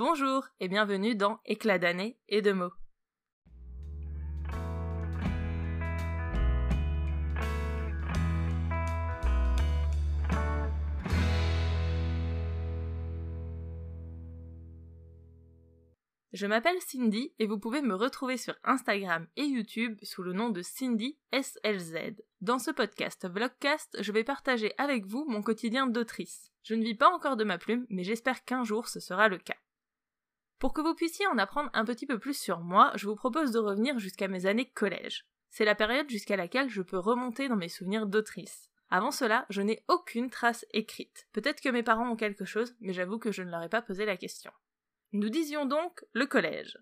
Bonjour et bienvenue dans Éclat d'année et de mots. Je m'appelle Cindy et vous pouvez me retrouver sur Instagram et YouTube sous le nom de Cindy SLZ. Dans ce podcast Vlogcast, je vais partager avec vous mon quotidien d'autrice. Je ne vis pas encore de ma plume, mais j'espère qu'un jour ce sera le cas. Pour que vous puissiez en apprendre un petit peu plus sur moi, je vous propose de revenir jusqu'à mes années collège. C'est la période jusqu'à laquelle je peux remonter dans mes souvenirs d'autrice. Avant cela, je n'ai aucune trace écrite. Peut-être que mes parents ont quelque chose, mais j'avoue que je ne leur ai pas posé la question. Nous disions donc le collège.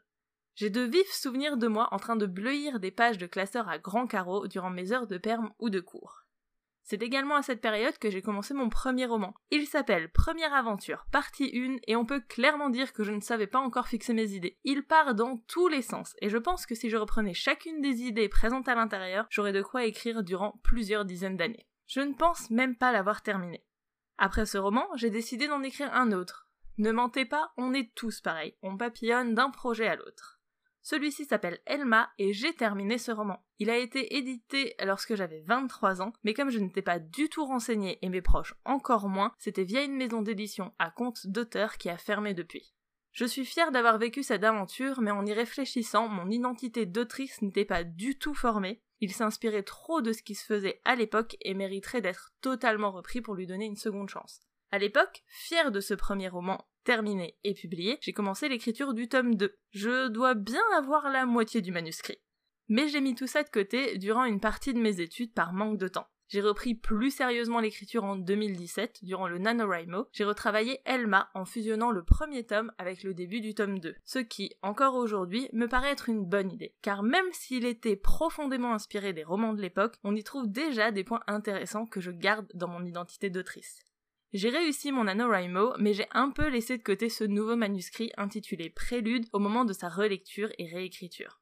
J'ai de vifs souvenirs de moi en train de bleuir des pages de classeurs à grands carreaux durant mes heures de perme ou de cours. C'est également à cette période que j'ai commencé mon premier roman. Il s'appelle Première aventure, partie 1, et on peut clairement dire que je ne savais pas encore fixer mes idées. Il part dans tous les sens, et je pense que si je reprenais chacune des idées présentes à l'intérieur, j'aurais de quoi écrire durant plusieurs dizaines d'années. Je ne pense même pas l'avoir terminé. Après ce roman, j'ai décidé d'en écrire un autre, ne mentez pas, on est tous pareils, on papillonne d'un projet à l'autre. Celui-ci s'appelle Elma et j'ai terminé ce roman. Il a été édité lorsque j'avais 23 ans, mais comme je n'étais pas du tout renseignée et mes proches encore moins, c'était via une maison d'édition à compte d'auteur qui a fermé depuis. Je suis fière d'avoir vécu cette aventure, mais en y réfléchissant, mon identité d'autrice n'était pas du tout formée. Il s'inspirait trop de ce qui se faisait à l'époque et mériterait d'être totalement repris pour lui donner une seconde chance. À l'époque, fière de ce premier roman terminé et publié, j'ai commencé l'écriture du tome 2. Je dois bien avoir la moitié du manuscrit. Mais j'ai mis tout ça de côté durant une partie de mes études par manque de temps. J'ai repris plus sérieusement l'écriture en 2017, durant le NaNoWriMo. J'ai retravaillé Elma en fusionnant le premier tome avec le début du tome 2. Ce qui, encore aujourd'hui, me paraît être une bonne idée. Car même s'il était profondément inspiré des romans de l'époque, on y trouve déjà des points intéressants que je garde dans mon identité d'autrice. J'ai réussi mon NaNoWriMo, mais j'ai un peu laissé de côté ce nouveau manuscrit intitulé Prélude au moment de sa relecture et réécriture.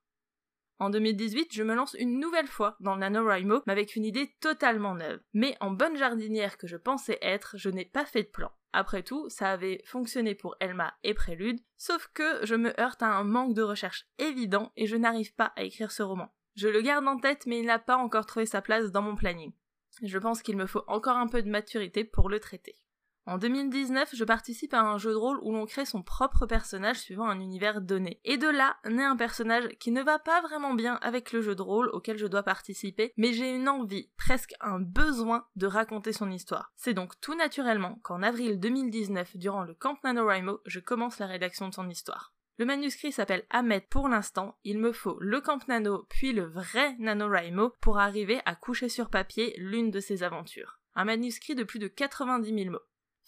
En 2018, je me lance une nouvelle fois dans le mais avec une idée totalement neuve. Mais en bonne jardinière que je pensais être, je n'ai pas fait de plan. Après tout, ça avait fonctionné pour Elma et Prélude, sauf que je me heurte à un manque de recherche évident et je n'arrive pas à écrire ce roman. Je le garde en tête, mais il n'a pas encore trouvé sa place dans mon planning. Je pense qu'il me faut encore un peu de maturité pour le traiter. En 2019, je participe à un jeu de rôle où l'on crée son propre personnage suivant un univers donné. Et de là naît un personnage qui ne va pas vraiment bien avec le jeu de rôle auquel je dois participer, mais j'ai une envie, presque un besoin de raconter son histoire. C'est donc tout naturellement qu'en avril 2019, durant le Camp NaNoWriMo, je commence la rédaction de son histoire. Le manuscrit s'appelle Ahmed pour l'instant, il me faut le Camp Nano puis le vrai NaNoWriMo pour arriver à coucher sur papier l'une de ses aventures. Un manuscrit de plus de 90 000 mots.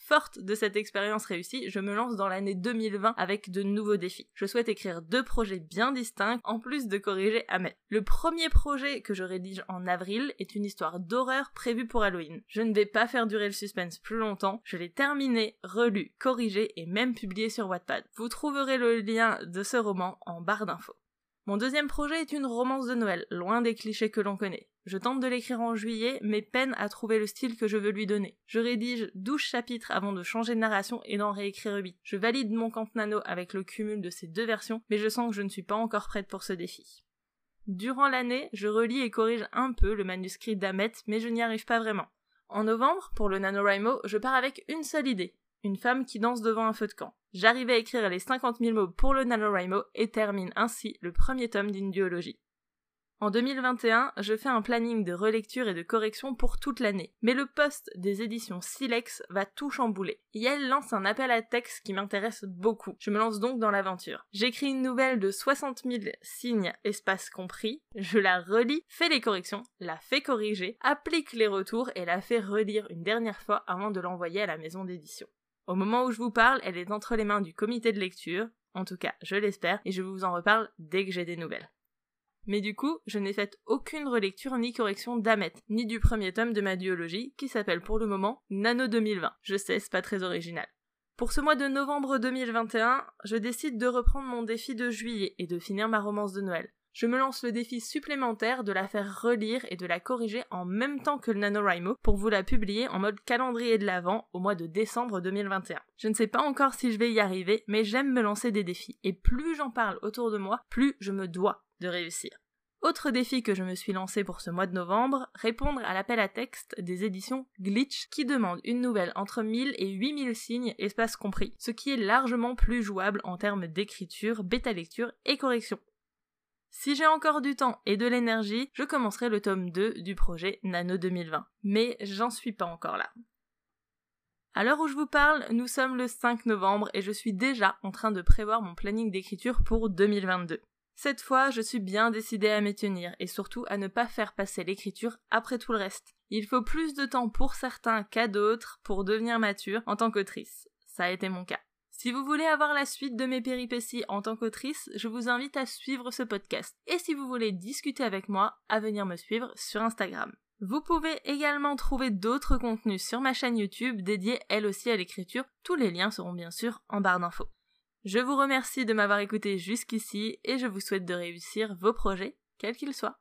Forte de cette expérience réussie, je me lance dans l'année 2020 avec de nouveaux défis. Je souhaite écrire deux projets bien distincts, en plus de corriger Ahmed. Le premier projet que je rédige en avril est une histoire d'horreur prévue pour Halloween. Je ne vais pas faire durer le suspense plus longtemps, je l'ai terminé, relu, corrigé et même publié sur Wattpad. Vous trouverez le lien de ce roman en barre d'infos. Mon deuxième projet est une romance de Noël, loin des clichés que l'on connaît. Je tente de l'écrire en juillet, mais peine à trouver le style que je veux lui donner. Je rédige 12 chapitres avant de changer de narration et d'en réécrire 8. Je valide mon camp nano avec le cumul de ces deux versions, mais je sens que je ne suis pas encore prête pour ce défi. Durant l'année, je relis et corrige un peu le manuscrit d'Amet, mais je n'y arrive pas vraiment. En novembre, pour le NaNoWriMo, je pars avec une seule idée. Une femme qui danse devant un feu de camp. J'arrive à écrire les 50 000 mots pour le NaNoWriMo et termine ainsi le premier tome d'une duologie. En 2021, je fais un planning de relecture et de correction pour toute l'année, mais le poste des éditions Silex va tout chambouler. Yel lance un appel à texte qui m'intéresse beaucoup. Je me lance donc dans l'aventure. J'écris une nouvelle de 60 000 signes, espace compris, je la relis, fais les corrections, la fais corriger, applique les retours et la fais relire une dernière fois avant de l'envoyer à la maison d'édition. Au moment où je vous parle, elle est entre les mains du comité de lecture, en tout cas je l'espère, et je vous en reparle dès que j'ai des nouvelles. Mais du coup, je n'ai fait aucune relecture ni correction d'Amet, ni du premier tome de ma duologie, qui s'appelle pour le moment Nano 2020. Je sais, c'est pas très original. Pour ce mois de novembre 2021, je décide de reprendre mon défi de juillet et de finir ma romance de Noël. Je me lance le défi supplémentaire de la faire relire et de la corriger en même temps que le NaNoWriMo pour vous la publier en mode calendrier de l'Avent au mois de décembre 2021. Je ne sais pas encore si je vais y arriver, mais j'aime me lancer des défis, et plus j'en parle autour de moi, plus je me dois de réussir. Autre défi que je me suis lancé pour ce mois de novembre, répondre à l'appel à texte des éditions Glitch qui demande une nouvelle entre 1000 et 8000 signes, espace compris, ce qui est largement plus jouable en termes d'écriture, bêta lecture et correction. Si j'ai encore du temps et de l'énergie, je commencerai le tome 2 du projet Nano 2020. Mais j'en suis pas encore là. À l'heure où je vous parle, nous sommes le 5 novembre et je suis déjà en train de prévoir mon planning d'écriture pour 2022. Cette fois, je suis bien décidée à m'y tenir et surtout à ne pas faire passer l'écriture après tout le reste. Il faut plus de temps pour certains qu'à d'autres pour devenir mature en tant qu'autrice. Ça a été mon cas. Si vous voulez avoir la suite de mes péripéties en tant qu'autrice, je vous invite à suivre ce podcast. Et si vous voulez discuter avec moi, à venir me suivre sur Instagram. Vous pouvez également trouver d'autres contenus sur ma chaîne YouTube dédiée elle aussi à l'écriture. Tous les liens seront bien sûr en barre d'infos. Je vous remercie de m'avoir écouté jusqu'ici et je vous souhaite de réussir vos projets, quels qu'ils soient.